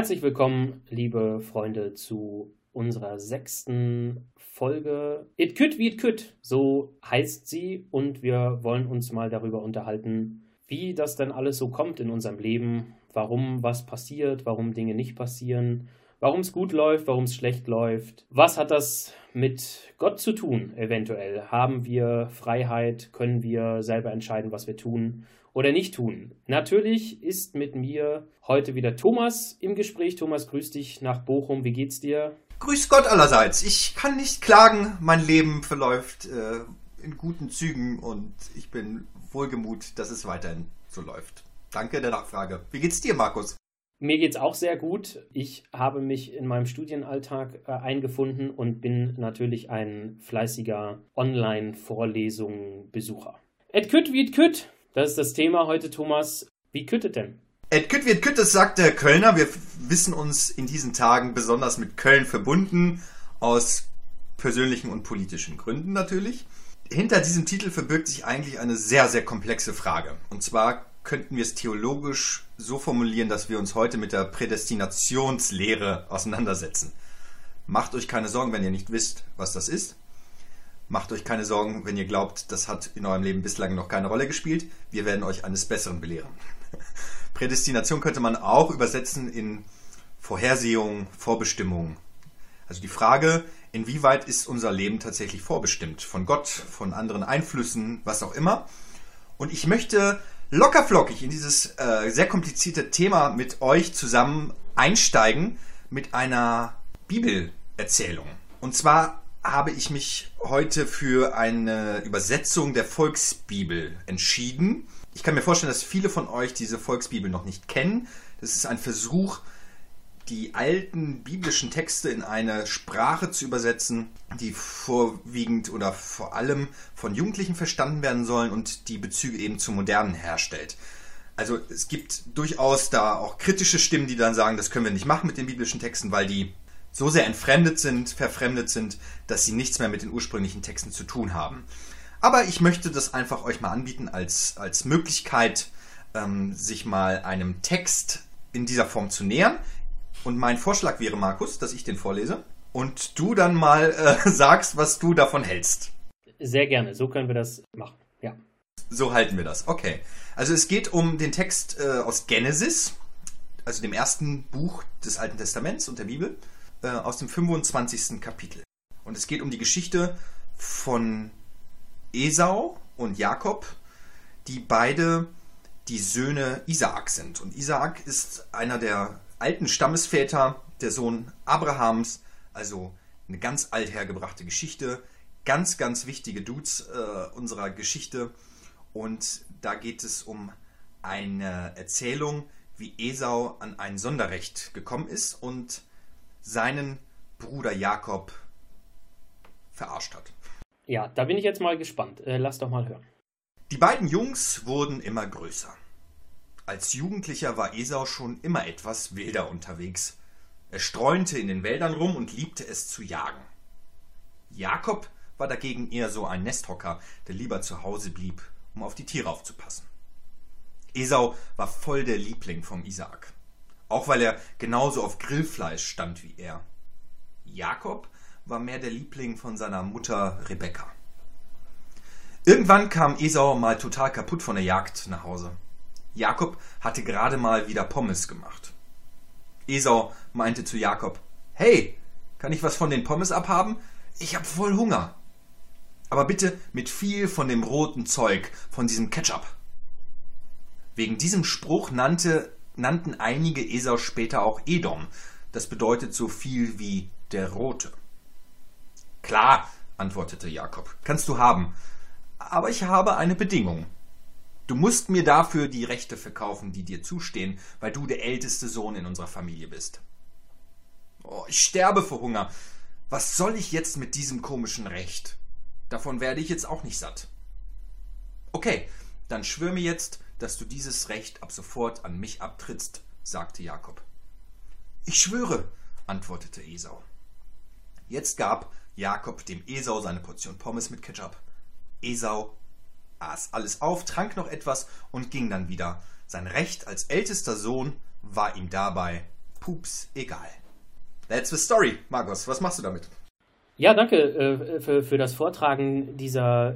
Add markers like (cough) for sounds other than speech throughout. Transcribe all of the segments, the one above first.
Herzlich willkommen, liebe Freunde, zu unserer sechsten Folge It Could Wie It Could. So heißt sie und wir wollen uns mal darüber unterhalten, wie das denn alles so kommt in unserem Leben, warum was passiert, warum Dinge nicht passieren, warum es gut läuft, warum es schlecht läuft. Was hat das mit Gott zu tun, eventuell? Haben wir Freiheit? Können wir selber entscheiden, was wir tun oder nicht tun? Natürlich ist mit mir heute wieder Thomas im Gespräch. Thomas, grüß dich nach Bochum. Wie geht's dir? Grüß Gott allerseits. Ich kann nicht klagen. Mein Leben verläuft äh, in guten Zügen und ich bin wohlgemut, dass es weiterhin so läuft. Danke der Nachfrage. Wie geht's dir, Markus? Mir geht's auch sehr gut. Ich habe mich in meinem Studienalltag äh, eingefunden und bin natürlich ein fleißiger Online-Vorlesungen-Besucher. Et kütt wie et kütt. Das ist das Thema heute, Thomas. Wie küttet denn? Et kütt et kütt, das sagt der Kölner. Wir wissen uns in diesen Tagen besonders mit Köln verbunden. Aus persönlichen und politischen Gründen natürlich. Hinter diesem Titel verbirgt sich eigentlich eine sehr, sehr komplexe Frage. Und zwar könnten wir es theologisch so formulieren, dass wir uns heute mit der Prädestinationslehre auseinandersetzen. Macht euch keine Sorgen, wenn ihr nicht wisst, was das ist. Macht euch keine Sorgen, wenn ihr glaubt, das hat in eurem Leben bislang noch keine Rolle gespielt. Wir werden euch eines Besseren belehren. (laughs) Prädestination könnte man auch übersetzen in Vorhersehung, Vorbestimmung. Also die Frage, inwieweit ist unser Leben tatsächlich vorbestimmt? Von Gott, von anderen Einflüssen, was auch immer. Und ich möchte lockerflockig in dieses äh, sehr komplizierte Thema mit euch zusammen einsteigen mit einer Bibelerzählung. Und zwar habe ich mich heute für eine Übersetzung der Volksbibel entschieden. Ich kann mir vorstellen, dass viele von euch diese Volksbibel noch nicht kennen. Das ist ein Versuch, die alten biblischen Texte in eine Sprache zu übersetzen, die vorwiegend oder vor allem von Jugendlichen verstanden werden sollen und die Bezüge eben zum Modernen herstellt. Also es gibt durchaus da auch kritische Stimmen, die dann sagen, das können wir nicht machen mit den biblischen Texten, weil die so sehr entfremdet sind, verfremdet sind, dass sie nichts mehr mit den ursprünglichen Texten zu tun haben. Aber ich möchte das einfach euch mal anbieten als, als Möglichkeit, ähm, sich mal einem Text in dieser Form zu nähern. Und mein Vorschlag wäre, Markus, dass ich den vorlese und du dann mal äh, (laughs) sagst, was du davon hältst. Sehr gerne, so können wir das machen. Ja. So halten wir das. Okay. Also es geht um den Text äh, aus Genesis, also dem ersten Buch des Alten Testaments und der Bibel, äh, aus dem 25. Kapitel. Und es geht um die Geschichte von Esau und Jakob, die beide die Söhne Isaak sind. Und Isaak ist einer der alten Stammesväter, der Sohn Abrahams, also eine ganz althergebrachte Geschichte, ganz, ganz wichtige Dudes äh, unserer Geschichte. Und da geht es um eine Erzählung, wie Esau an ein Sonderrecht gekommen ist und seinen Bruder Jakob verarscht hat. Ja, da bin ich jetzt mal gespannt. Äh, lass doch mal hören. Die beiden Jungs wurden immer größer. Als Jugendlicher war Esau schon immer etwas wilder unterwegs. Er streunte in den Wäldern rum und liebte es zu jagen. Jakob war dagegen eher so ein Nesthocker, der lieber zu Hause blieb, um auf die Tiere aufzupassen. Esau war voll der Liebling vom Isaak, auch weil er genauso auf Grillfleisch stand wie er. Jakob war mehr der Liebling von seiner Mutter Rebekka. Irgendwann kam Esau mal total kaputt von der Jagd nach Hause. Jakob hatte gerade mal wieder Pommes gemacht. Esau meinte zu Jakob, Hey, kann ich was von den Pommes abhaben? Ich hab voll Hunger. Aber bitte mit viel von dem roten Zeug, von diesem Ketchup. Wegen diesem Spruch nannte, nannten einige Esau später auch Edom. Das bedeutet so viel wie der Rote. Klar, antwortete Jakob, kannst du haben. Aber ich habe eine Bedingung. Du musst mir dafür die Rechte verkaufen, die dir zustehen, weil du der älteste Sohn in unserer Familie bist. Oh, ich sterbe vor Hunger. Was soll ich jetzt mit diesem komischen Recht? Davon werde ich jetzt auch nicht satt. Okay, dann schwör mir jetzt, dass du dieses Recht ab sofort an mich abtrittst, sagte Jakob. Ich schwöre, antwortete Esau. Jetzt gab Jakob dem Esau seine Portion Pommes mit Ketchup. Esau aß alles auf, trank noch etwas und ging dann wieder. Sein Recht als ältester Sohn war ihm dabei pups egal. That's the story. Markus, was machst du damit? Ja, danke äh, für, für das Vortragen dieser äh,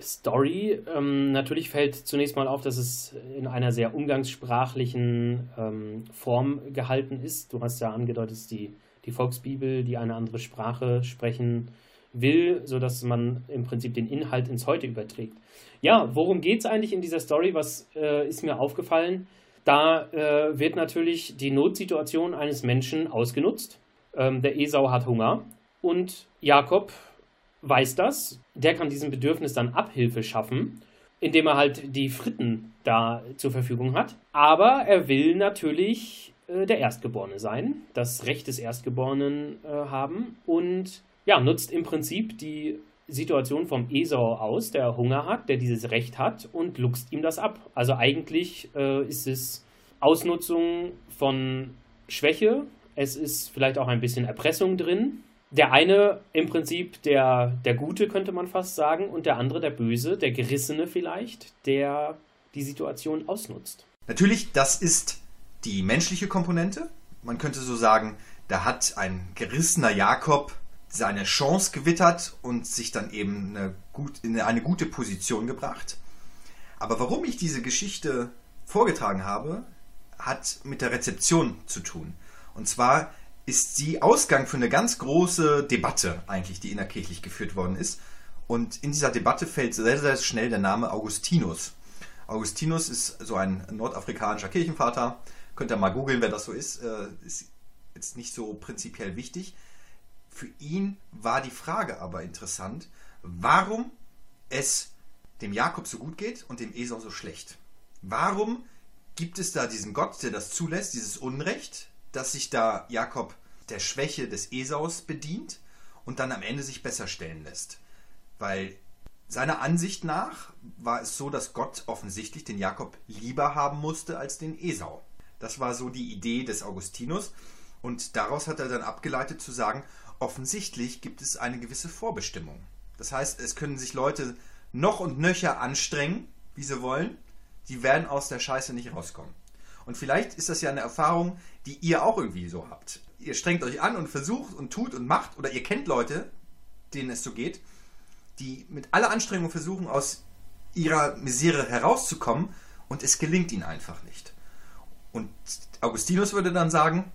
Story. Ähm, natürlich fällt zunächst mal auf, dass es in einer sehr umgangssprachlichen ähm, Form gehalten ist. Du hast ja angedeutet, die, die Volksbibel, die eine andere Sprache sprechen will, sodass man im Prinzip den Inhalt ins Heute überträgt. Ja, worum geht es eigentlich in dieser Story? Was äh, ist mir aufgefallen? Da äh, wird natürlich die Notsituation eines Menschen ausgenutzt. Ähm, der Esau hat Hunger und Jakob weiß das. Der kann diesem Bedürfnis dann Abhilfe schaffen, indem er halt die Fritten da zur Verfügung hat. Aber er will natürlich äh, der Erstgeborene sein, das Recht des Erstgeborenen äh, haben und ja, nutzt im Prinzip die Situation vom Esau aus, der Hunger hat, der dieses Recht hat und luchst ihm das ab. Also eigentlich äh, ist es Ausnutzung von Schwäche, es ist vielleicht auch ein bisschen Erpressung drin. Der eine im Prinzip der, der Gute, könnte man fast sagen, und der andere der Böse, der Gerissene vielleicht, der die Situation ausnutzt. Natürlich, das ist die menschliche Komponente. Man könnte so sagen, da hat ein gerissener Jakob seine Chance gewittert und sich dann eben eine gut, in eine gute Position gebracht. Aber warum ich diese Geschichte vorgetragen habe, hat mit der Rezeption zu tun. Und zwar ist sie Ausgang für eine ganz große Debatte eigentlich, die innerkirchlich geführt worden ist. Und in dieser Debatte fällt sehr, sehr schnell der Name Augustinus. Augustinus ist so ein nordafrikanischer Kirchenvater. Könnt ihr mal googeln, wer das so ist. Äh, ist jetzt nicht so prinzipiell wichtig. Für ihn war die Frage aber interessant, warum es dem Jakob so gut geht und dem Esau so schlecht. Warum gibt es da diesen Gott, der das zulässt, dieses Unrecht, dass sich da Jakob der Schwäche des Esaus bedient und dann am Ende sich besser stellen lässt? Weil seiner Ansicht nach war es so, dass Gott offensichtlich den Jakob lieber haben musste als den Esau. Das war so die Idee des Augustinus und daraus hat er dann abgeleitet zu sagen, offensichtlich gibt es eine gewisse Vorbestimmung. Das heißt, es können sich Leute noch und nöcher anstrengen, wie sie wollen, die werden aus der Scheiße nicht rauskommen. Und vielleicht ist das ja eine Erfahrung, die ihr auch irgendwie so habt. Ihr strengt euch an und versucht und tut und macht, oder ihr kennt Leute, denen es so geht, die mit aller Anstrengung versuchen, aus ihrer Misere herauszukommen und es gelingt ihnen einfach nicht. Und Augustinus würde dann sagen,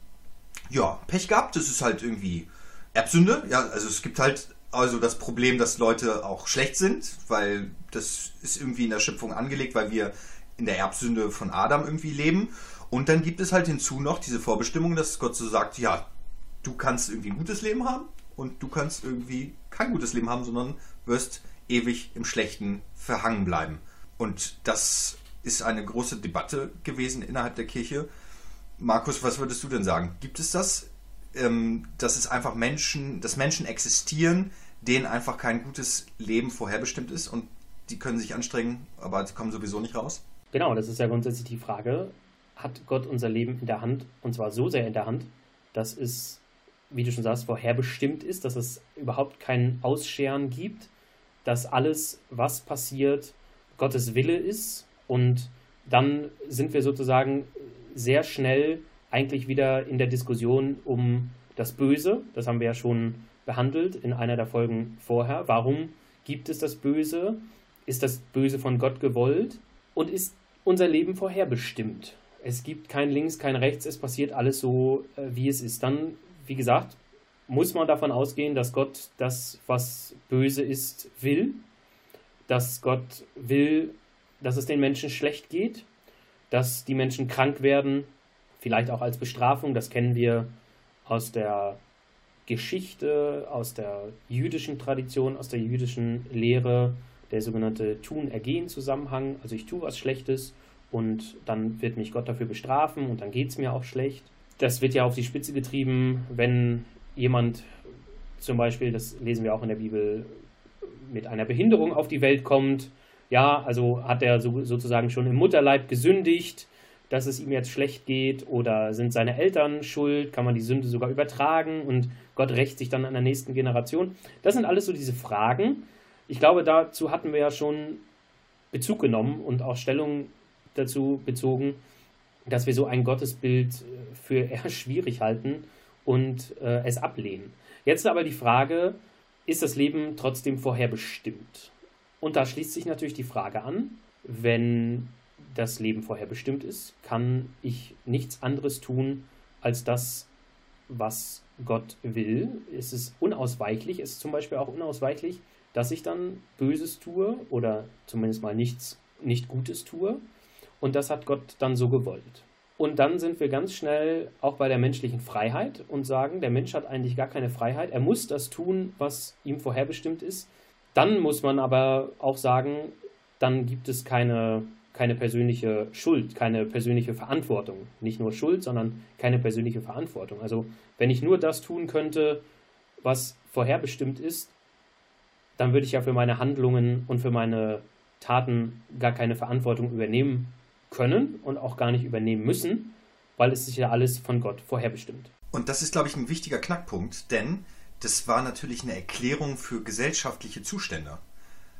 ja, Pech gehabt, das ist halt irgendwie Erbsünde. Ja, also es gibt halt also das Problem, dass Leute auch schlecht sind, weil das ist irgendwie in der Schöpfung angelegt, weil wir in der Erbsünde von Adam irgendwie leben. Und dann gibt es halt hinzu noch diese Vorbestimmung, dass Gott so sagt, ja, du kannst irgendwie ein gutes Leben haben und du kannst irgendwie kein gutes Leben haben, sondern wirst ewig im Schlechten verhangen bleiben. Und das ist eine große Debatte gewesen innerhalb der Kirche. Markus, was würdest du denn sagen? Gibt es das ähm, dass es einfach Menschen, dass Menschen existieren, denen einfach kein gutes Leben vorherbestimmt ist und die können sich anstrengen, aber die kommen sowieso nicht raus? Genau, das ist ja grundsätzlich die Frage. Hat Gott unser Leben in der Hand und zwar so sehr in der Hand, dass es, wie du schon sagst, vorherbestimmt ist, dass es überhaupt kein Ausscheren gibt, dass alles, was passiert, Gottes Wille ist und dann sind wir sozusagen sehr schnell eigentlich wieder in der Diskussion um das Böse. Das haben wir ja schon behandelt in einer der Folgen vorher. Warum gibt es das Böse? Ist das Böse von Gott gewollt? Und ist unser Leben vorherbestimmt? Es gibt kein Links, kein Rechts, es passiert alles so, äh, wie es ist. Dann, wie gesagt, muss man davon ausgehen, dass Gott das, was böse ist, will. Dass Gott will, dass es den Menschen schlecht geht, dass die Menschen krank werden, vielleicht auch als Bestrafung. Das kennen wir aus der Geschichte, aus der jüdischen Tradition, aus der jüdischen Lehre, der sogenannte Tun-Ergehen-Zusammenhang. Also ich tue was Schlechtes und dann wird mich Gott dafür bestrafen und dann geht es mir auch schlecht. Das wird ja auf die Spitze getrieben, wenn jemand zum Beispiel, das lesen wir auch in der Bibel, mit einer Behinderung auf die Welt kommt. Ja, also hat er so, sozusagen schon im Mutterleib gesündigt dass es ihm jetzt schlecht geht oder sind seine Eltern schuld, kann man die Sünde sogar übertragen und Gott rächt sich dann an der nächsten Generation. Das sind alles so diese Fragen. Ich glaube, dazu hatten wir ja schon Bezug genommen und auch Stellung dazu bezogen, dass wir so ein Gottesbild für (laughs) eher schwierig halten und äh, es ablehnen. Jetzt aber die Frage, ist das Leben trotzdem vorherbestimmt? Und da schließt sich natürlich die Frage an, wenn das Leben vorherbestimmt ist, kann ich nichts anderes tun als das, was Gott will. Es ist unausweichlich, es ist zum Beispiel auch unausweichlich, dass ich dann Böses tue oder zumindest mal nichts, nicht Gutes tue. Und das hat Gott dann so gewollt. Und dann sind wir ganz schnell auch bei der menschlichen Freiheit und sagen, der Mensch hat eigentlich gar keine Freiheit. Er muss das tun, was ihm vorherbestimmt ist. Dann muss man aber auch sagen, dann gibt es keine, keine persönliche Schuld, keine persönliche Verantwortung. Nicht nur Schuld, sondern keine persönliche Verantwortung. Also wenn ich nur das tun könnte, was vorherbestimmt ist, dann würde ich ja für meine Handlungen und für meine Taten gar keine Verantwortung übernehmen können und auch gar nicht übernehmen müssen, weil es sich ja alles von Gott vorherbestimmt. Und das ist, glaube ich, ein wichtiger Knackpunkt, denn das war natürlich eine Erklärung für gesellschaftliche Zustände.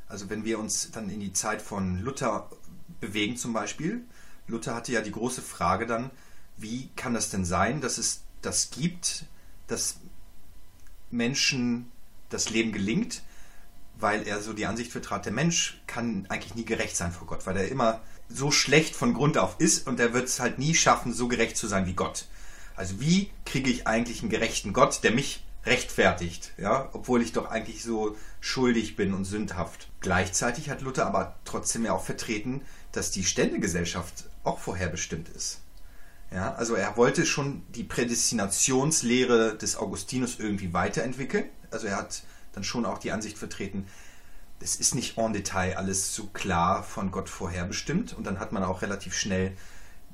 Also wenn wir uns dann in die Zeit von Luther bewegen zum Beispiel, Luther hatte ja die große Frage dann, wie kann das denn sein, dass es das gibt, dass Menschen das Leben gelingt, weil er so die Ansicht vertrat, der Mensch kann eigentlich nie gerecht sein vor Gott, weil er immer so schlecht von Grund auf ist und er wird es halt nie schaffen, so gerecht zu sein wie Gott. Also wie kriege ich eigentlich einen gerechten Gott, der mich rechtfertigt, ja, obwohl ich doch eigentlich so schuldig bin und sündhaft. Gleichzeitig hat Luther aber trotzdem ja auch vertreten, dass die Ständegesellschaft auch vorherbestimmt ist. Ja, also er wollte schon die Prädestinationslehre des Augustinus irgendwie weiterentwickeln. Also er hat dann schon auch die Ansicht vertreten, es ist nicht en Detail alles so klar von Gott vorherbestimmt und dann hat man auch relativ schnell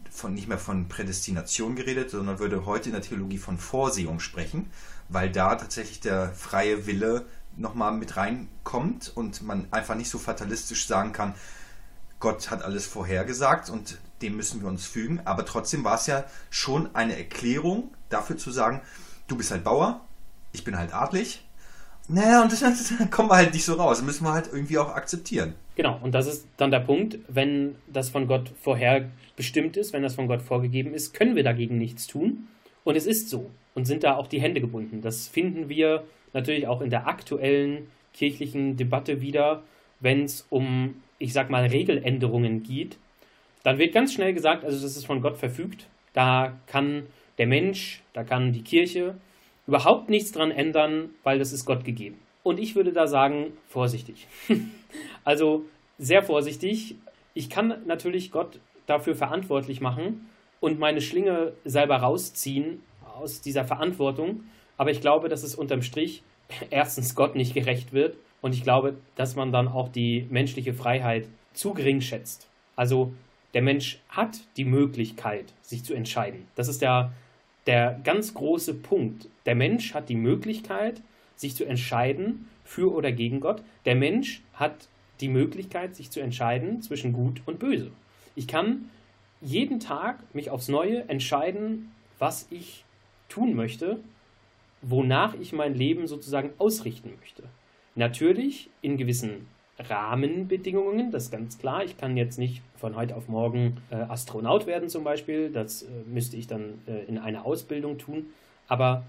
von, nicht mehr von Prädestination geredet, sondern würde heute in der Theologie von Vorsehung sprechen, weil da tatsächlich der freie Wille nochmal mit reinkommt und man einfach nicht so fatalistisch sagen kann, Gott hat alles vorhergesagt und dem müssen wir uns fügen. Aber trotzdem war es ja schon eine Erklärung dafür zu sagen, du bist halt Bauer, ich bin halt adlig naja, und das, (laughs) das kommen wir halt nicht so raus. Das müssen wir halt irgendwie auch akzeptieren. Genau, und das ist dann der Punkt, wenn das von Gott vorher bestimmt ist, wenn das von Gott vorgegeben ist, können wir dagegen nichts tun. Und es ist so. Und sind da auch die Hände gebunden. Das finden wir natürlich auch in der aktuellen kirchlichen Debatte wieder, wenn es um, ich sag mal, Regeländerungen geht. Dann wird ganz schnell gesagt, also das ist von Gott verfügt. Da kann der Mensch, da kann die Kirche, überhaupt nichts dran ändern, weil das ist Gott gegeben. Und ich würde da sagen, vorsichtig. (laughs) also sehr vorsichtig. Ich kann natürlich Gott dafür verantwortlich machen und meine Schlinge selber rausziehen aus dieser Verantwortung. Aber ich glaube, dass es unterm Strich (laughs) erstens Gott nicht gerecht wird und ich glaube, dass man dann auch die menschliche Freiheit zu gering schätzt. Also der Mensch hat die Möglichkeit, sich zu entscheiden. Das ist ja der ganz große Punkt. Der Mensch hat die Möglichkeit, sich zu entscheiden für oder gegen Gott. Der Mensch hat die Möglichkeit, sich zu entscheiden zwischen Gut und Böse. Ich kann jeden Tag mich aufs Neue entscheiden, was ich tun möchte, wonach ich mein Leben sozusagen ausrichten möchte. Natürlich in gewissen Rahmenbedingungen, das ist ganz klar. Ich kann jetzt nicht von heute auf morgen äh, Astronaut werden zum Beispiel, das äh, müsste ich dann äh, in einer Ausbildung tun, aber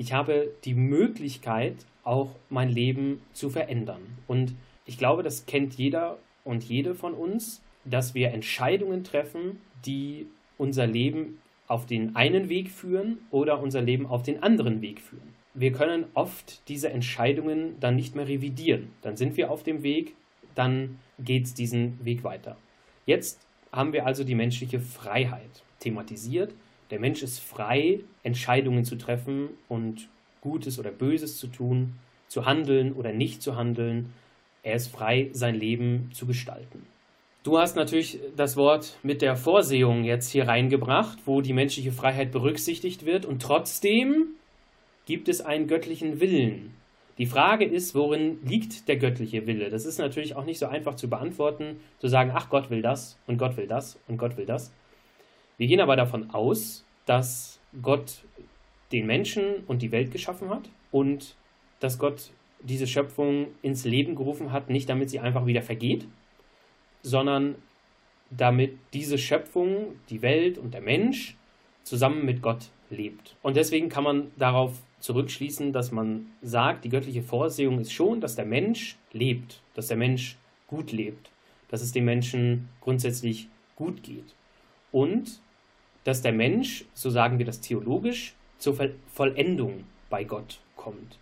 ich habe die Möglichkeit, auch mein Leben zu verändern. Und ich glaube, das kennt jeder und jede von uns, dass wir Entscheidungen treffen, die unser Leben auf den einen Weg führen oder unser Leben auf den anderen Weg führen wir können oft diese Entscheidungen dann nicht mehr revidieren. Dann sind wir auf dem Weg, dann geht es diesen Weg weiter. Jetzt haben wir also die menschliche Freiheit thematisiert. Der Mensch ist frei, Entscheidungen zu treffen und Gutes oder Böses zu tun, zu handeln oder nicht zu handeln. Er ist frei, sein Leben zu gestalten. Du hast natürlich das Wort mit der Vorsehung jetzt hier reingebracht, wo die menschliche Freiheit berücksichtigt wird und trotzdem gibt es einen göttlichen Willen. Die Frage ist, worin liegt der göttliche Wille? Das ist natürlich auch nicht so einfach zu beantworten, zu sagen, ach Gott will das und Gott will das und Gott will das. Wir gehen aber davon aus, dass Gott den Menschen und die Welt geschaffen hat und dass Gott diese Schöpfung ins Leben gerufen hat, nicht damit sie einfach wieder vergeht, sondern damit diese Schöpfung, die Welt und der Mensch zusammen mit Gott lebt. Und deswegen kann man darauf zurückschließen, dass man sagt, die göttliche Vorsehung ist schon, dass der Mensch lebt, dass der Mensch gut lebt, dass es dem Menschen grundsätzlich gut geht. Und dass der Mensch, so sagen wir das theologisch, zur Vollendung bei Gott kommt.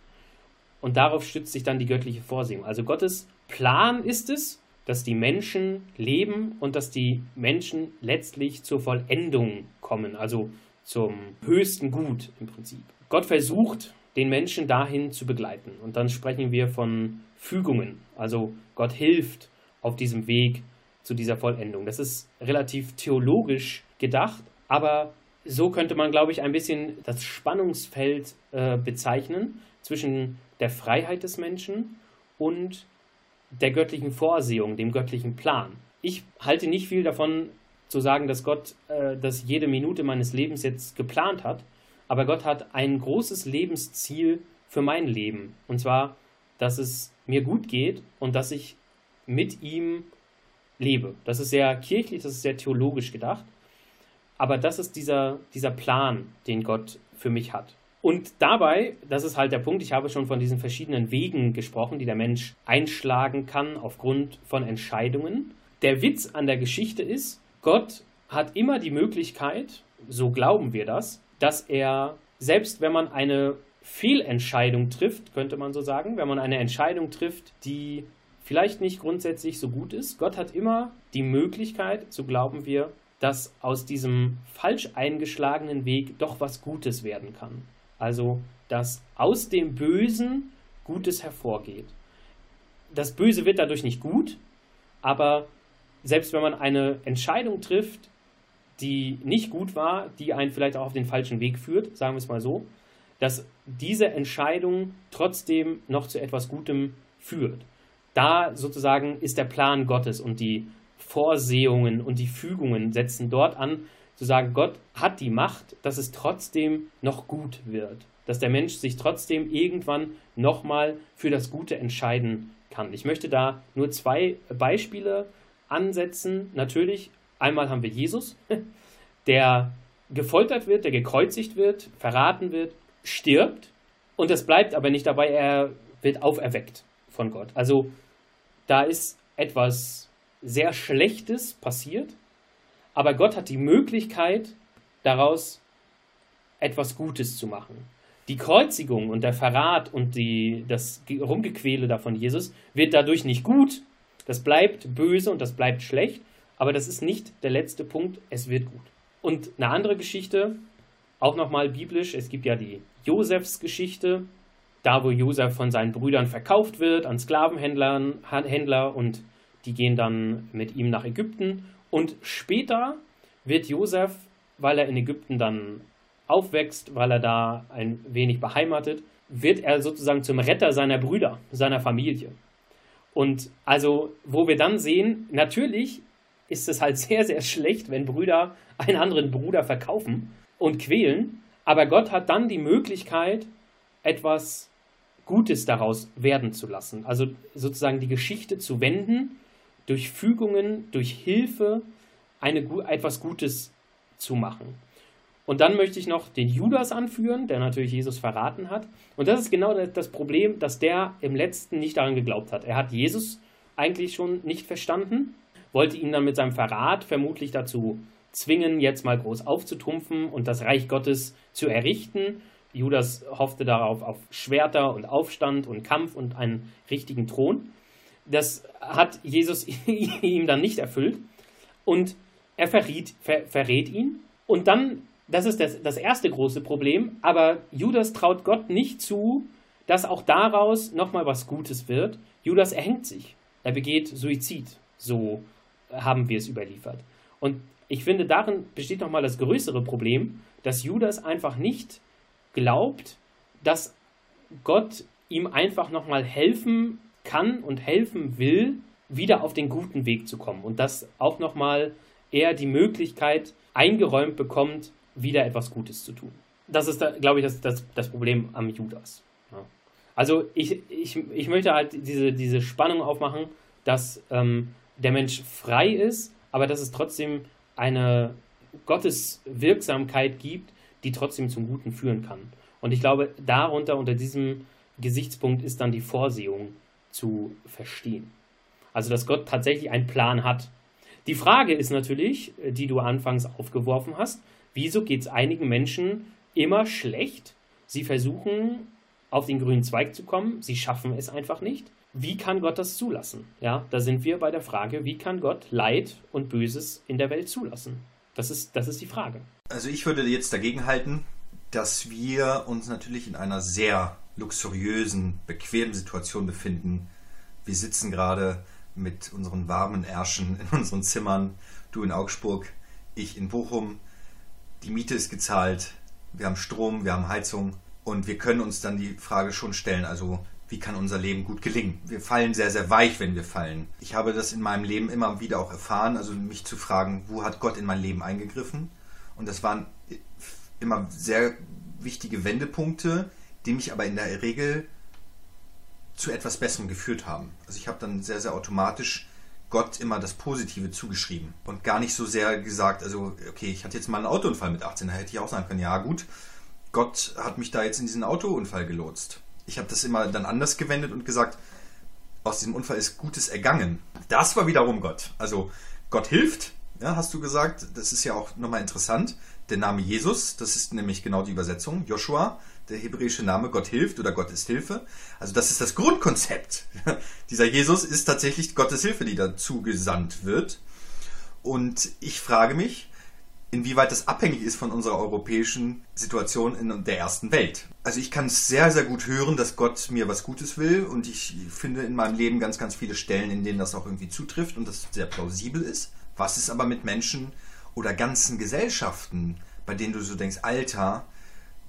Und darauf stützt sich dann die göttliche Vorsehung. Also Gottes Plan ist es, dass die Menschen leben und dass die Menschen letztlich zur Vollendung kommen, also zum höchsten Gut im Prinzip. Gott versucht, den Menschen dahin zu begleiten. Und dann sprechen wir von Fügungen. Also Gott hilft auf diesem Weg zu dieser Vollendung. Das ist relativ theologisch gedacht, aber so könnte man, glaube ich, ein bisschen das Spannungsfeld äh, bezeichnen zwischen der Freiheit des Menschen und der göttlichen Vorsehung, dem göttlichen Plan. Ich halte nicht viel davon zu sagen, dass Gott äh, das jede Minute meines Lebens jetzt geplant hat, aber Gott hat ein großes Lebensziel für mein Leben. Und zwar, dass es mir gut geht und dass ich mit ihm lebe. Das ist sehr kirchlich, das ist sehr theologisch gedacht. Aber das ist dieser, dieser Plan, den Gott für mich hat. Und dabei, das ist halt der Punkt, ich habe schon von diesen verschiedenen Wegen gesprochen, die der Mensch einschlagen kann aufgrund von Entscheidungen. Der Witz an der Geschichte ist, Gott hat immer die Möglichkeit, so glauben wir das, dass er, selbst wenn man eine Fehlentscheidung trifft, könnte man so sagen, wenn man eine Entscheidung trifft, die vielleicht nicht grundsätzlich so gut ist, Gott hat immer die Möglichkeit, so glauben wir, dass aus diesem falsch eingeschlagenen Weg doch was Gutes werden kann. Also, dass aus dem Bösen Gutes hervorgeht. Das Böse wird dadurch nicht gut, aber selbst wenn man eine Entscheidung trifft, die nicht gut war, die einen vielleicht auch auf den falschen Weg führt, sagen wir es mal so, dass diese Entscheidung trotzdem noch zu etwas Gutem führt. Da sozusagen ist der Plan Gottes und die Vorsehungen und die Fügungen setzen dort an, zu sagen, Gott hat die Macht, dass es trotzdem noch gut wird, dass der Mensch sich trotzdem irgendwann nochmal für das Gute entscheiden kann. Ich möchte da nur zwei Beispiele ansetzen. Natürlich, einmal haben wir Jesus, (laughs) der gefoltert wird, der gekreuzigt wird, verraten wird, stirbt und es bleibt aber nicht dabei, er wird auferweckt von Gott. Also da ist etwas sehr Schlechtes passiert aber Gott hat die Möglichkeit, daraus etwas Gutes zu machen. Die Kreuzigung und der Verrat und die, das Rumgequäle da von Jesus wird dadurch nicht gut. Das bleibt böse und das bleibt schlecht. Aber das ist nicht der letzte Punkt. Es wird gut. Und eine andere Geschichte, auch nochmal biblisch. Es gibt ja die Josefs Geschichte, da wo Josef von seinen Brüdern verkauft wird an Sklavenhändler und die gehen dann mit ihm nach Ägypten und später wird Josef, weil er in Ägypten dann aufwächst, weil er da ein wenig beheimatet, wird er sozusagen zum Retter seiner Brüder, seiner Familie. Und also, wo wir dann sehen, natürlich ist es halt (laughs) sehr, sehr schlecht, wenn Brüder einen anderen Bruder verkaufen und quälen, aber Gott hat dann die Möglichkeit, etwas Gutes daraus werden zu lassen. Also sozusagen die Geschichte zu wenden durch Fügungen, durch Hilfe eine, etwas Gutes zu machen. Und dann möchte ich noch den Judas anführen, der natürlich Jesus verraten hat. Und das ist genau das Problem, dass der im letzten nicht daran geglaubt hat. Er hat Jesus eigentlich schon nicht verstanden, wollte ihn dann mit seinem Verrat vermutlich dazu zwingen, jetzt mal groß aufzutrumpfen und das Reich Gottes zu errichten. Judas hoffte darauf auf Schwerter und Aufstand und Kampf und einen richtigen Thron. Das hat Jesus (laughs) ihm dann nicht erfüllt und er verriet, ver, verrät ihn. Und dann, das ist das, das erste große Problem, aber Judas traut Gott nicht zu, dass auch daraus nochmal was Gutes wird. Judas erhängt sich. Er begeht Suizid. So haben wir es überliefert. Und ich finde, darin besteht nochmal das größere Problem, dass Judas einfach nicht glaubt, dass Gott ihm einfach nochmal helfen kann und helfen will, wieder auf den guten Weg zu kommen und dass auch nochmal er die Möglichkeit eingeräumt bekommt, wieder etwas Gutes zu tun. Das ist, glaube ich, das, das, das Problem am Judas. Ja. Also ich, ich, ich möchte halt diese, diese Spannung aufmachen, dass ähm, der Mensch frei ist, aber dass es trotzdem eine Gottes Wirksamkeit gibt, die trotzdem zum Guten führen kann. Und ich glaube, darunter, unter diesem Gesichtspunkt ist dann die Vorsehung zu verstehen. Also, dass Gott tatsächlich einen Plan hat. Die Frage ist natürlich, die du anfangs aufgeworfen hast, wieso geht es einigen Menschen immer schlecht? Sie versuchen, auf den grünen Zweig zu kommen, sie schaffen es einfach nicht. Wie kann Gott das zulassen? Ja, da sind wir bei der Frage, wie kann Gott Leid und Böses in der Welt zulassen? Das ist, das ist die Frage. Also ich würde jetzt dagegen halten, dass wir uns natürlich in einer sehr luxuriösen, bequemen Situation befinden. Wir sitzen gerade mit unseren warmen Ärschen in (laughs) unseren Zimmern, du in Augsburg, ich in Bochum. Die Miete ist gezahlt, wir haben Strom, wir haben Heizung und wir können uns dann die Frage schon stellen, also wie kann unser Leben gut gelingen? Wir fallen sehr, sehr weich, wenn wir fallen. Ich habe das in meinem Leben immer wieder auch erfahren, also mich zu fragen, wo hat Gott in mein Leben eingegriffen? Und das waren immer sehr wichtige Wendepunkte, die mich aber in der Regel zu etwas Besserem geführt haben. Also ich habe dann sehr, sehr automatisch Gott immer das Positive zugeschrieben und gar nicht so sehr gesagt, also okay, ich hatte jetzt mal einen Autounfall mit 18, da hätte ich auch sagen können, ja gut, Gott hat mich da jetzt in diesen Autounfall gelotst. Ich habe das immer dann anders gewendet und gesagt, aus diesem Unfall ist Gutes ergangen. Das war wiederum Gott. Also Gott hilft, ja, hast du gesagt. Das ist ja auch nochmal interessant. Der Name Jesus, das ist nämlich genau die Übersetzung. Joshua, der hebräische Name, Gott hilft oder Gott ist Hilfe. Also das ist das Grundkonzept. (laughs) Dieser Jesus ist tatsächlich Gottes Hilfe, die dazu gesandt wird. Und ich frage mich, inwieweit das abhängig ist von unserer europäischen Situation in der ersten Welt. Also ich kann es sehr, sehr gut hören, dass Gott mir was Gutes will und ich finde in meinem Leben ganz, ganz viele Stellen, in denen das auch irgendwie zutrifft und das sehr plausibel ist. Was ist aber mit Menschen oder ganzen Gesellschaften, bei denen du so denkst, Alter,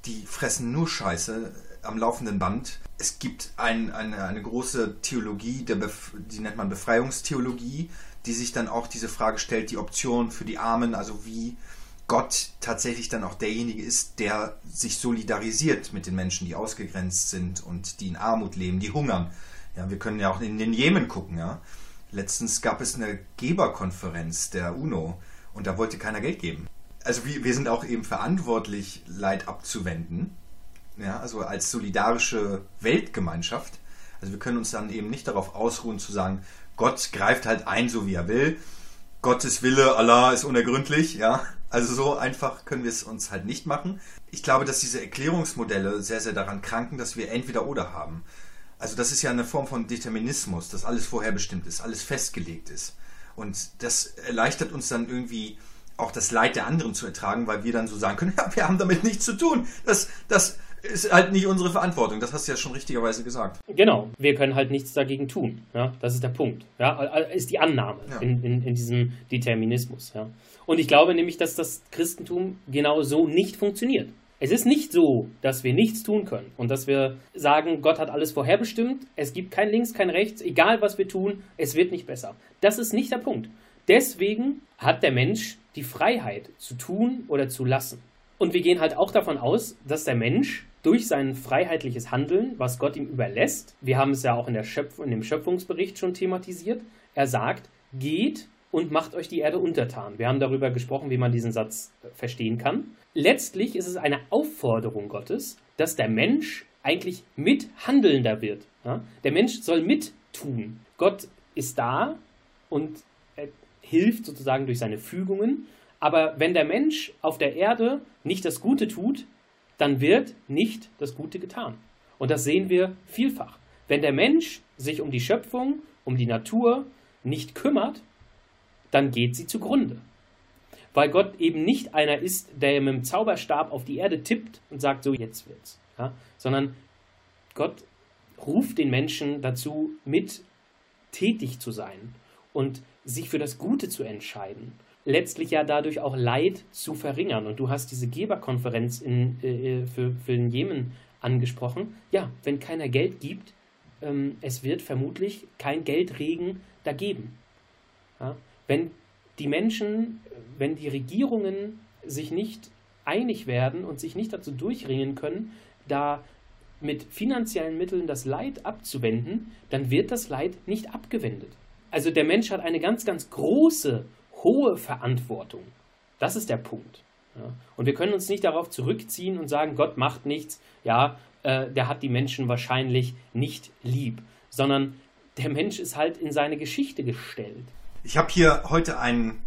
die fressen nur Scheiße am laufenden Band. Es gibt ein, eine, eine große Theologie, die nennt man Befreiungstheologie, die sich dann auch diese Frage stellt, die Option für die Armen, also wie Gott tatsächlich dann auch derjenige ist, der sich solidarisiert mit den Menschen, die ausgegrenzt sind und die in Armut leben, die hungern. Ja, wir können ja auch in den Jemen gucken, ja. Letztens gab es eine Geberkonferenz der UNO und da wollte keiner Geld geben. Also wir, wir sind auch eben verantwortlich, Leid abzuwenden. Ja, also als solidarische Weltgemeinschaft. Also wir können uns dann eben nicht darauf ausruhen zu sagen, Gott greift halt ein, so wie er will. Gottes Wille, Allah ist unergründlich, ja. Also so einfach können wir es uns halt nicht machen. Ich glaube, dass diese Erklärungsmodelle sehr, sehr daran kranken, dass wir entweder oder haben. Also das ist ja eine Form von Determinismus, dass alles vorherbestimmt ist, alles festgelegt ist. Und das erleichtert uns dann irgendwie auch das Leid der anderen zu ertragen, weil wir dann so sagen können, (laughs) ja, wir haben damit nichts zu tun. Das, das, ist halt nicht unsere Verantwortung. Das hast du ja schon richtigerweise gesagt. Genau, wir können halt nichts dagegen tun. Ja, das ist der Punkt. Ja, ist die Annahme ja. in, in, in, diesem Determinismus. Ja. Und ich glaube nämlich, dass das Christentum genau so nicht funktioniert. Es ist nicht so, dass wir nichts tun können und dass wir sagen, Gott hat alles vorherbestimmt, es gibt kein Links, kein Rechts, egal was wir tun, es wird nicht besser. Das ist nicht der Punkt. Deswegen hat der Mensch die Freiheit zu tun oder zu lassen. Und wir gehen halt auch davon aus, dass der Mensch durch sein freiheitliches Handeln, was Gott ihm überlässt, wir haben es ja auch in, der Schöpf in dem Schöpfungsbericht schon thematisiert, er sagt, geht und macht euch die Erde untertan. Wir haben darüber gesprochen, wie man diesen Satz verstehen kann. Letztlich ist es eine Aufforderung Gottes, dass der Mensch eigentlich mithandelnder wird. Der Mensch soll mittun. Gott ist da und hilft sozusagen durch seine Fügungen. Aber wenn der Mensch auf der Erde nicht das Gute tut, dann wird nicht das Gute getan. Und das sehen wir vielfach. Wenn der Mensch sich um die Schöpfung, um die Natur nicht kümmert, dann geht sie zugrunde. Weil Gott eben nicht einer ist, der mit dem Zauberstab auf die Erde tippt und sagt, so jetzt wird's. Ja? Sondern Gott ruft den Menschen dazu, mit tätig zu sein und sich für das Gute zu entscheiden letztlich ja dadurch auch Leid zu verringern. Und du hast diese Geberkonferenz in, äh, für, für den Jemen angesprochen. Ja, wenn keiner Geld gibt, ähm, es wird vermutlich kein Geldregen da geben. Ja? Wenn die Menschen, wenn die Regierungen sich nicht einig werden und sich nicht dazu durchringen können, da mit finanziellen Mitteln das Leid abzuwenden, dann wird das Leid nicht abgewendet. Also der Mensch hat eine ganz, ganz große hohe Verantwortung, Das ist der Punkt. Ja. Und wir können uns nicht darauf zurückziehen und sagen, Gott macht nichts, ja, äh, der hat die Menschen wahrscheinlich nicht lieb, sondern der Mensch ist halt in seine Geschichte gestellt. Ich habe hier heute einen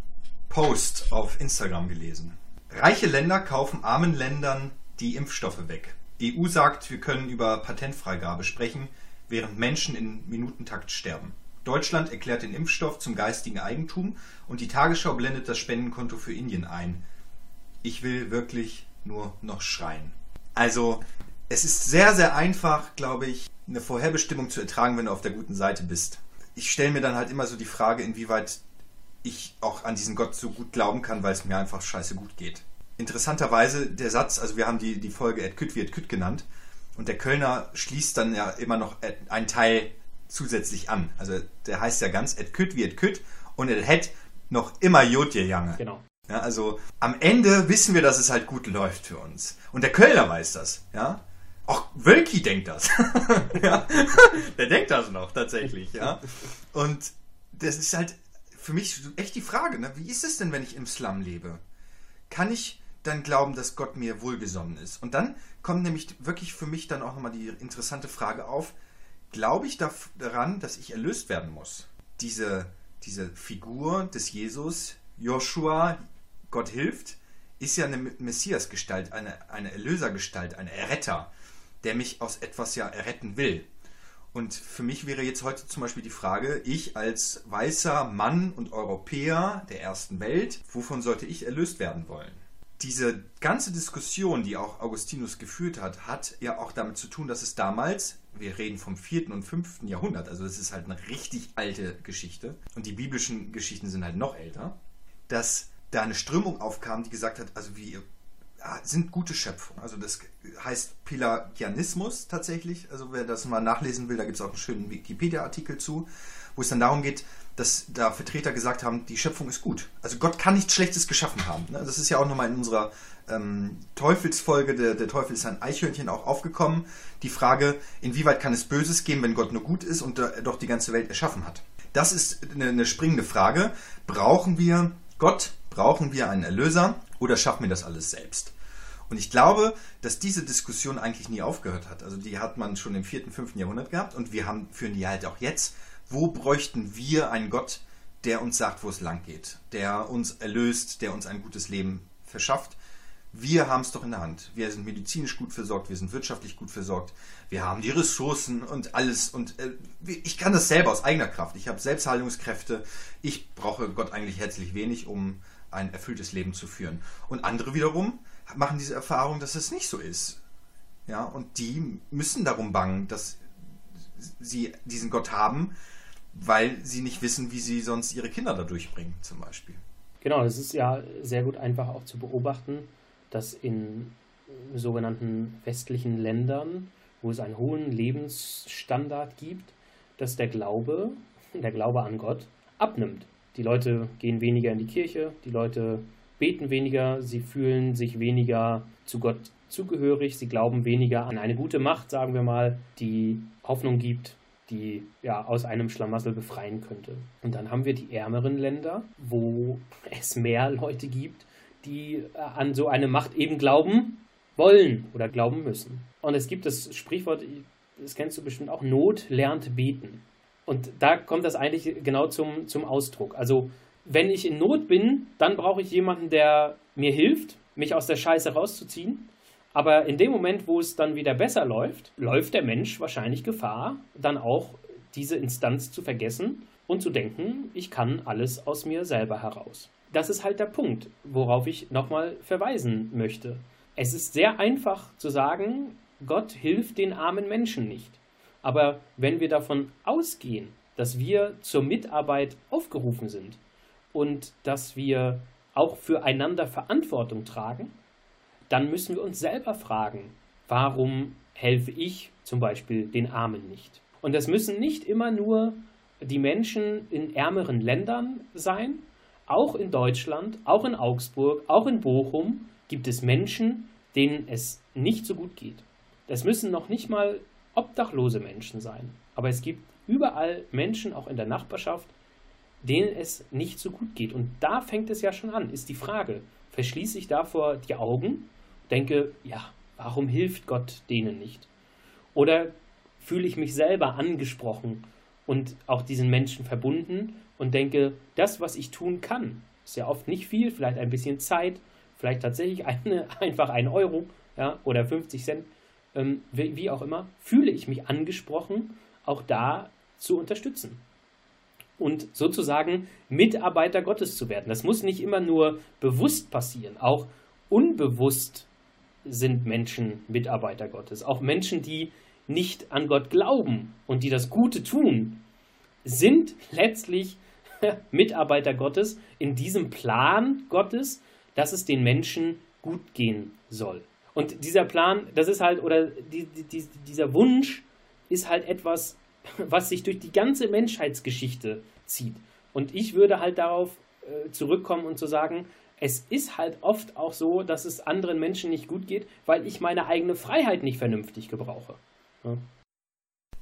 Post auf Instagram gelesen. Reiche Länder kaufen armen Ländern die Impfstoffe weg. EU sagt, wir können über Patentfreigabe sprechen, während Menschen in Minutentakt sterben. Deutschland erklärt den Impfstoff zum geistigen Eigentum und die Tagesschau blendet das Spendenkonto für Indien ein. Ich will wirklich nur noch schreien. Also, es ist sehr, sehr einfach, glaube ich, eine Vorherbestimmung zu ertragen, wenn du auf der guten Seite bist. Ich stelle mir dann halt immer so die Frage, inwieweit ich auch an diesen Gott so gut glauben kann, weil es mir einfach scheiße gut geht. Interessanterweise der Satz, also wir haben die, die Folge Et Küt wie Et Küt genannt und der Kölner schließt dann ja immer noch einen Teil zusätzlich an. Also der heißt ja ganz Et Küt wie Et Küt und et het noch immer Jodje Jange. Genau. Ja, also am Ende wissen wir, dass es halt gut läuft für uns. Und der Kölner weiß das, ja. Auch Wölki denkt das. (laughs) ja. Der denkt das noch tatsächlich, ja. Und das ist halt für mich echt die Frage, ne? wie ist es denn, wenn ich im Slum lebe? Kann ich dann glauben, dass Gott mir wohlgesonnen ist? Und dann kommt nämlich wirklich für mich dann auch nochmal die interessante Frage auf, glaube ich daran, dass ich erlöst werden muss? Diese, diese Figur des Jesus, Joshua, Gott hilft, ist ja eine Messiasgestalt, eine, eine Erlösergestalt, ein Erretter der mich aus etwas ja erretten will. Und für mich wäre jetzt heute zum Beispiel die Frage, ich als weißer Mann und Europäer der ersten Welt, wovon sollte ich erlöst werden wollen? Diese ganze Diskussion, die auch Augustinus geführt hat, hat ja auch damit zu tun, dass es damals, wir reden vom 4. und 5. Jahrhundert, also das ist halt eine richtig alte Geschichte und die biblischen Geschichten sind halt noch älter, dass da eine Strömung aufkam, die gesagt hat, also wie sind gute Schöpfungen. Also das heißt Pelagianismus tatsächlich. Also wer das mal nachlesen will, da gibt es auch einen schönen Wikipedia-Artikel zu, wo es dann darum geht, dass da Vertreter gesagt haben, die Schöpfung ist gut. Also Gott kann nichts Schlechtes geschaffen haben. Ne? Das ist ja auch nochmal in unserer ähm, Teufelsfolge, der, der Teufel ist ein Eichhörnchen, auch aufgekommen. Die Frage, inwieweit kann es Böses geben, wenn Gott nur gut ist und doch die ganze Welt erschaffen hat. Das ist eine, eine springende Frage. Brauchen wir Gott? Brauchen wir einen Erlöser? Oder schaffen wir das alles selbst? Und ich glaube, dass diese Diskussion eigentlich nie aufgehört hat. Also die hat man schon im 4., 5. Jahrhundert gehabt und wir haben, führen die halt auch jetzt. Wo bräuchten wir einen Gott, der uns sagt, wo es lang geht, der uns erlöst, der uns ein gutes Leben verschafft? Wir haben es doch in der Hand. Wir sind medizinisch gut versorgt, wir sind wirtschaftlich gut versorgt, wir haben die Ressourcen und alles. Und äh, ich kann das selber aus eigener Kraft. Ich habe Selbstheilungskräfte. Ich brauche Gott eigentlich herzlich wenig, um ein erfülltes Leben zu führen. Und andere wiederum machen diese Erfahrung, dass es nicht so ist. Ja, und die müssen darum bangen, dass sie diesen Gott haben, weil sie nicht wissen, wie sie sonst ihre Kinder da durchbringen, zum Beispiel. Genau, es ist ja sehr gut einfach auch zu beobachten, dass in sogenannten westlichen Ländern, wo es einen hohen Lebensstandard gibt, dass der Glaube, der Glaube an Gott abnimmt. Die Leute gehen weniger in die Kirche, die Leute beten weniger, sie fühlen sich weniger zu Gott zugehörig, sie glauben weniger an eine gute Macht, sagen wir mal, die Hoffnung gibt, die ja aus einem Schlamassel befreien könnte. Und dann haben wir die ärmeren Länder, wo es mehr Leute gibt, die äh, an so eine Macht eben glauben wollen oder glauben müssen. Und es gibt das Sprichwort, das kennst du bestimmt auch, Not lernt beten. Und da kommt das eigentlich genau zum, zum Ausdruck. Also, wenn ich in Not bin, dann brauche ich jemanden, der mir hilft, mich aus der Scheiße rauszuziehen. Aber in dem Moment, wo es dann wieder besser läuft, läuft der Mensch wahrscheinlich Gefahr, dann auch diese Instanz zu vergessen und zu denken, ich kann alles aus mir selber heraus. Das ist halt der Punkt, worauf ich nochmal verweisen möchte. Es ist sehr einfach zu sagen, Gott hilft den armen Menschen nicht. Aber wenn wir davon ausgehen, dass wir zur Mitarbeit aufgerufen sind und dass wir auch füreinander Verantwortung tragen, dann müssen wir uns selber fragen, warum helfe ich zum Beispiel den Armen nicht? Und das müssen nicht immer nur die Menschen in ärmeren Ländern sein. Auch in Deutschland, auch in Augsburg, auch in Bochum gibt es Menschen, denen es nicht so gut geht. Das müssen noch nicht mal obdachlose Menschen sein. Aber es gibt überall Menschen, auch in der Nachbarschaft, denen es nicht so gut geht. Und da fängt es ja schon an, ist die Frage, verschließe ich davor die Augen, denke, ja, warum hilft Gott denen nicht? Oder fühle ich mich selber angesprochen und auch diesen Menschen verbunden und denke, das, was ich tun kann, ist ja oft nicht viel, vielleicht ein bisschen Zeit, vielleicht tatsächlich (laughs) eine, einfach ein Euro ja, oder 50 Cent, ähm, wie, wie auch immer, fühle ich mich angesprochen, auch da zu unterstützen. Und sozusagen Mitarbeiter Gottes zu werden. Das muss nicht immer nur bewusst passieren, auch unbewusst sind Menschen Mitarbeiter Gottes. Auch Menschen, die nicht an Gott glauben und die das Gute tun, sind letztlich (laughs) Mitarbeiter Gottes in diesem Plan Gottes, dass es den Menschen gut gehen soll. Und dieser Plan, das ist halt, oder die, die, dieser Wunsch ist halt etwas, (laughs) was sich durch die ganze Menschheitsgeschichte zieht. Und ich würde halt darauf äh, zurückkommen und zu sagen, es ist halt oft auch so, dass es anderen Menschen nicht gut geht, weil ich meine eigene Freiheit nicht vernünftig gebrauche. Ja,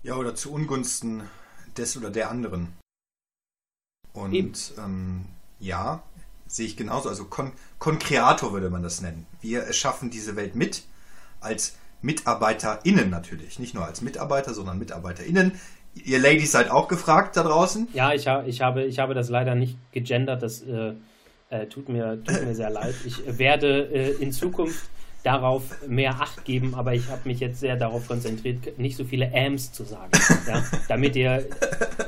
ja oder zu Ungunsten des oder der anderen. Und ähm, ja, sehe ich genauso. Also Kon Konkreator würde man das nennen. Wir erschaffen diese Welt mit, als MitarbeiterInnen natürlich. Nicht nur als Mitarbeiter, sondern MitarbeiterInnen. Ihr Ladies seid auch gefragt da draußen? Ja, ich, ha ich, habe, ich habe das leider nicht gegendert. Das äh, äh, tut, mir, tut mir sehr leid. Ich werde äh, in Zukunft darauf mehr Acht geben, aber ich habe mich jetzt sehr darauf konzentriert, nicht so viele Ams zu sagen, ja, damit ihr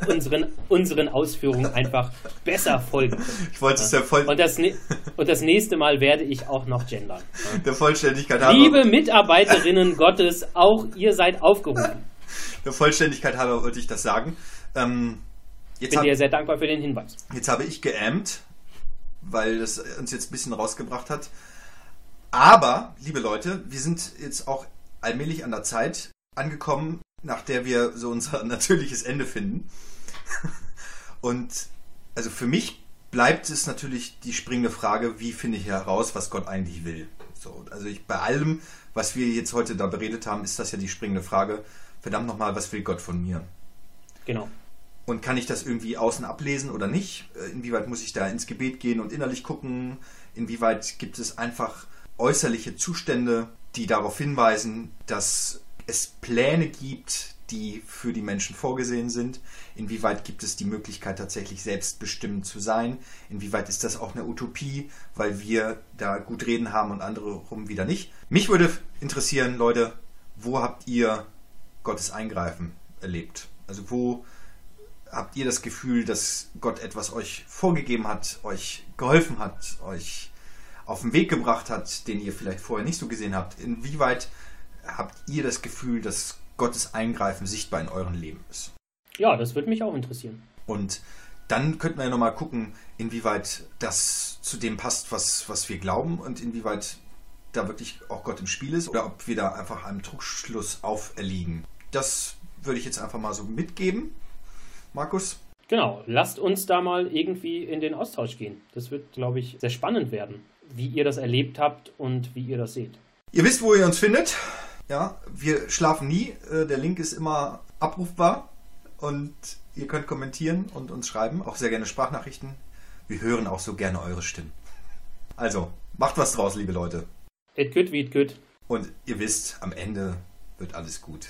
unseren, unseren Ausführungen einfach besser folgen könnt. Ich wollte es ja voll. Und das, und das nächste Mal werde ich auch noch gendern. Ja. Der Vollständigkeit halber. Liebe Mitarbeiterinnen Gottes, auch ihr seid aufgerufen. Der Vollständigkeit halber wollte ich das sagen. Ähm, ich bin hab, dir sehr dankbar für den Hinweis. Jetzt habe ich geämmt, weil das uns jetzt ein bisschen rausgebracht hat. Aber, liebe Leute, wir sind jetzt auch allmählich an der Zeit angekommen, nach der wir so unser (laughs) natürliches Ende finden. (laughs) Und also für mich bleibt es natürlich die springende Frage, wie finde ich heraus, was Gott eigentlich will. So, also ich, bei allem, was wir jetzt heute da beredet haben, ist das ja die springende Frage. Verdammt nochmal, was will Gott von mir? Genau. Und kann ich das irgendwie außen ablesen oder nicht? Äh, inwieweit muss ich da ins Gebet gehen und innerlich gucken? Inwieweit gibt es einfach äußerliche Zustände, die darauf hinweisen, dass es Pläne gibt, die für die Menschen vorgesehen sind. Inwieweit gibt es die Möglichkeit, tatsächlich selbstbestimmt zu sein? Inwieweit ist das auch eine Utopie, weil wir da gut reden haben und andere rum wieder nicht? Mich würde interessieren, Leute, wo habt ihr Gottes Eingreifen erlebt? Also wo habt ihr das Gefühl, dass Gott etwas euch vorgegeben hat, euch geholfen hat, euch auf den Weg gebracht hat, den ihr vielleicht vorher nicht so gesehen habt. Inwieweit habt ihr das Gefühl, dass Gottes Eingreifen sichtbar in eurem Leben ist? Ja, das würde mich auch interessieren. Und dann könnten wir ja nochmal gucken, inwieweit das zu dem passt, was, was wir glauben und inwieweit da wirklich auch Gott im Spiel ist oder ob wir da einfach einem Trugschluss auferliegen. Das würde ich jetzt einfach mal so mitgeben. Markus? Genau, lasst uns da mal irgendwie in den Austausch gehen. Das wird, glaube ich, sehr spannend werden wie ihr das erlebt habt und wie ihr das seht. Ihr wisst, wo ihr uns findet. Ja, wir schlafen nie. Äh, der Link ist immer abrufbar und ihr könnt kommentieren und uns schreiben, auch sehr gerne Sprachnachrichten. Wir hören auch so gerne eure Stimmen. Also, macht was draus, liebe Leute. It good wie it good. Und ihr wisst, am Ende wird alles gut.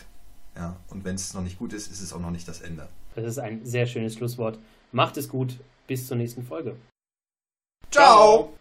Ja, und wenn es noch nicht gut ist, ist es auch noch nicht das Ende. Das ist ein sehr schönes Schlusswort. Macht es gut. Bis zur nächsten Folge. Ciao.